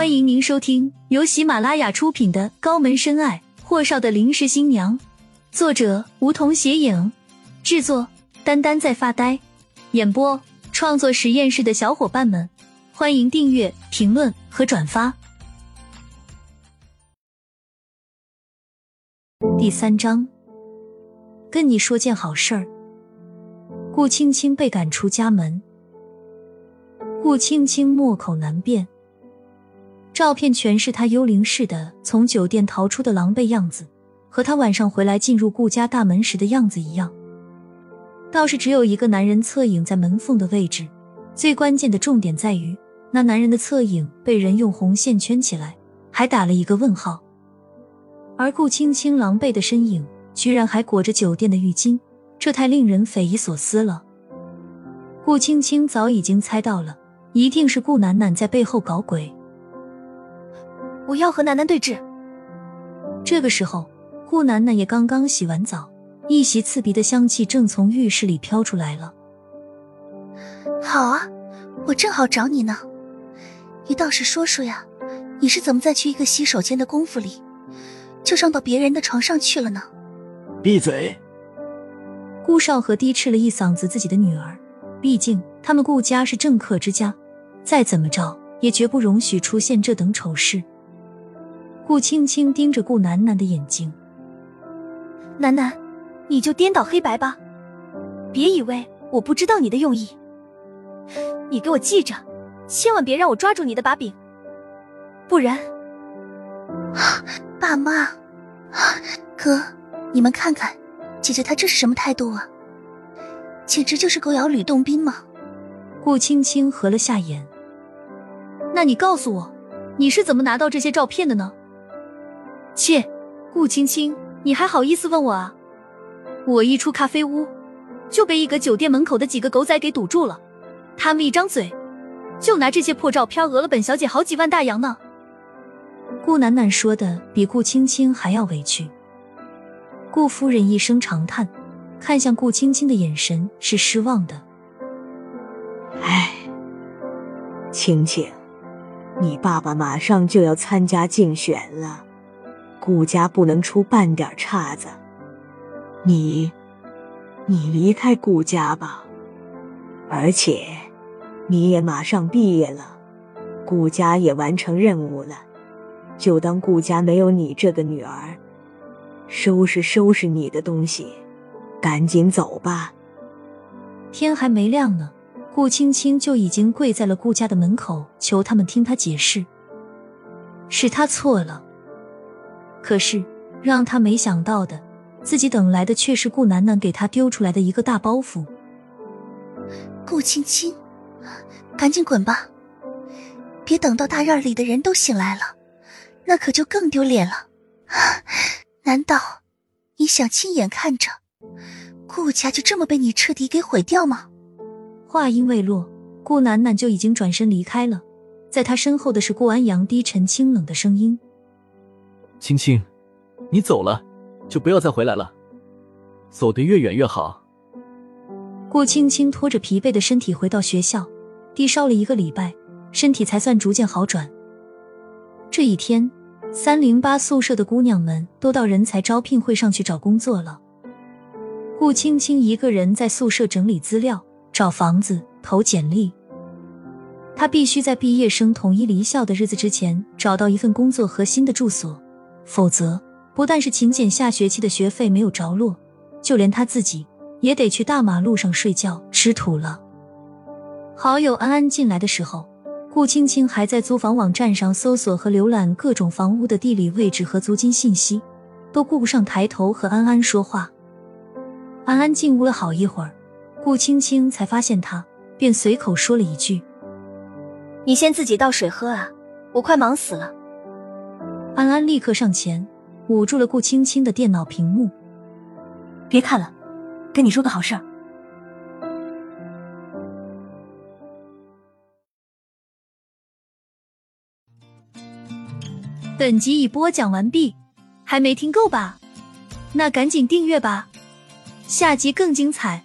欢迎您收听由喜马拉雅出品的《高门深爱：霍少的临时新娘》，作者梧桐斜影，制作丹丹在发呆，演播创作实验室的小伙伴们，欢迎订阅、评论和转发。第三章，跟你说件好事儿。顾青青被赶出家门，顾青青莫口难辩。照片全是他幽灵似的从酒店逃出的狼狈样子，和他晚上回来进入顾家大门时的样子一样。倒是只有一个男人侧影在门缝的位置，最关键的重点在于那男人的侧影被人用红线圈起来，还打了一个问号。而顾青青狼狈的身影居然还裹着酒店的浴巾，这太令人匪夷所思了。顾青青早已经猜到了，一定是顾楠楠在背后搞鬼。我要和楠楠对峙。这个时候，顾楠楠也刚刚洗完澡，一袭刺鼻的香气正从浴室里飘出来了。好啊，我正好找你呢。你倒是说说呀，你是怎么在去一个洗手间的功夫里，就上到别人的床上去了呢？闭嘴！顾少河低斥了一嗓子自己的女儿，毕竟他们顾家是政客之家，再怎么着也绝不容许出现这等丑事。顾青青盯着顾楠楠的眼睛，楠楠，你就颠倒黑白吧，别以为我不知道你的用意。你给我记着，千万别让我抓住你的把柄，不然…… 爸妈，哥，你们看看，姐姐她这是什么态度啊？简直就是狗咬吕洞宾嘛！顾青青合了下眼，那你告诉我，你是怎么拿到这些照片的呢？切，顾青青，你还好意思问我啊？我一出咖啡屋，就被一个酒店门口的几个狗仔给堵住了。他们一张嘴，就拿这些破照片讹了本小姐好几万大洋呢。顾楠楠说的比顾青青还要委屈。顾夫人一声长叹，看向顾青青的眼神是失望的。唉，青青，你爸爸马上就要参加竞选了。顾家不能出半点岔子，你，你离开顾家吧。而且，你也马上毕业了，顾家也完成任务了，就当顾家没有你这个女儿。收拾收拾你的东西，赶紧走吧。天还没亮呢，顾青青就已经跪在了顾家的门口，求他们听他解释。是他错了。可是，让他没想到的，自己等来的却是顾楠楠给他丢出来的一个大包袱。顾青青，赶紧滚吧！别等到大院里的人都醒来了，那可就更丢脸了。难道你想亲眼看着顾家就这么被你彻底给毁掉吗？话音未落，顾楠楠就已经转身离开了。在他身后的是顾安阳低沉清冷的声音。青青，你走了，就不要再回来了，走得越远越好。顾青青拖着疲惫的身体回到学校，低烧了一个礼拜，身体才算逐渐好转。这一天，三零八宿舍的姑娘们都到人才招聘会上去找工作了。顾青青一个人在宿舍整理资料、找房子、投简历。她必须在毕业生统一离校的日子之前找到一份工作和新的住所。否则，不但是秦简下学期的学费没有着落，就连他自己也得去大马路上睡觉吃土了。好友安安进来的时候，顾青青还在租房网站上搜索和浏览各种房屋的地理位置和租金信息，都顾不上抬头和安安说话。安安进屋了好一会儿，顾青青才发现他，便随口说了一句：“你先自己倒水喝啊，我快忙死了。”安安立刻上前，捂住了顾青青的电脑屏幕。别看了，跟你说个好事儿。本集已播讲完毕，还没听够吧？那赶紧订阅吧，下集更精彩。